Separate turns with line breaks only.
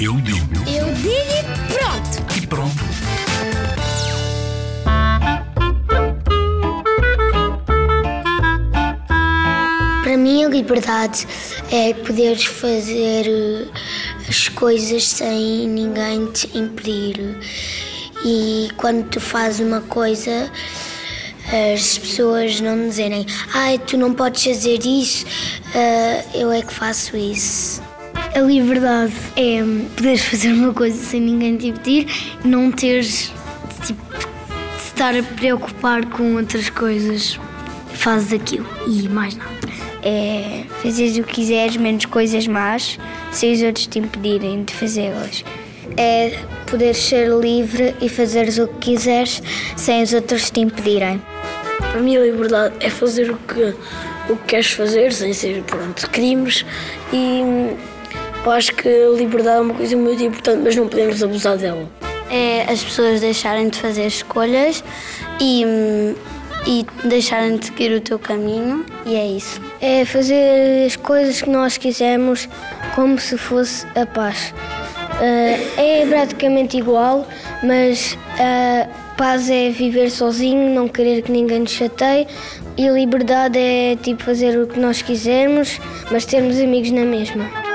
Eu digo
Eu digo e pronto.
e pronto.
Para mim, a liberdade é poderes fazer eh, as coisas sem ninguém te impedir. E quando tu fazes uma coisa, as pessoas não dizerem ai, tu não podes fazer isso, eh, eu é que faço isso.
A liberdade é poderes fazer uma coisa sem ninguém te impedir, não teres tipo, de estar a preocupar com outras coisas. Fazes aquilo e mais nada.
é fazeres o que quiseres, menos coisas más, sem os outros te impedirem de fazê-las. É poder ser livre e fazeres o que quiseres sem os outros te impedirem.
Para mim a liberdade é fazer o que, o que queres fazer, sem ser, pronto, crimes. E eu acho que a liberdade é uma coisa muito importante, mas não podemos abusar dela.
É as pessoas deixarem de fazer escolhas e, e deixarem de seguir o teu caminho, e é isso.
É fazer as coisas que nós quisermos como se fosse a paz. Eh, é praticamente igual, mas a paz é viver sozinho, não querer que ninguém nos chateie, e liberdade é tipo fazer o que nós quisermos, mas termos amigos na mesma.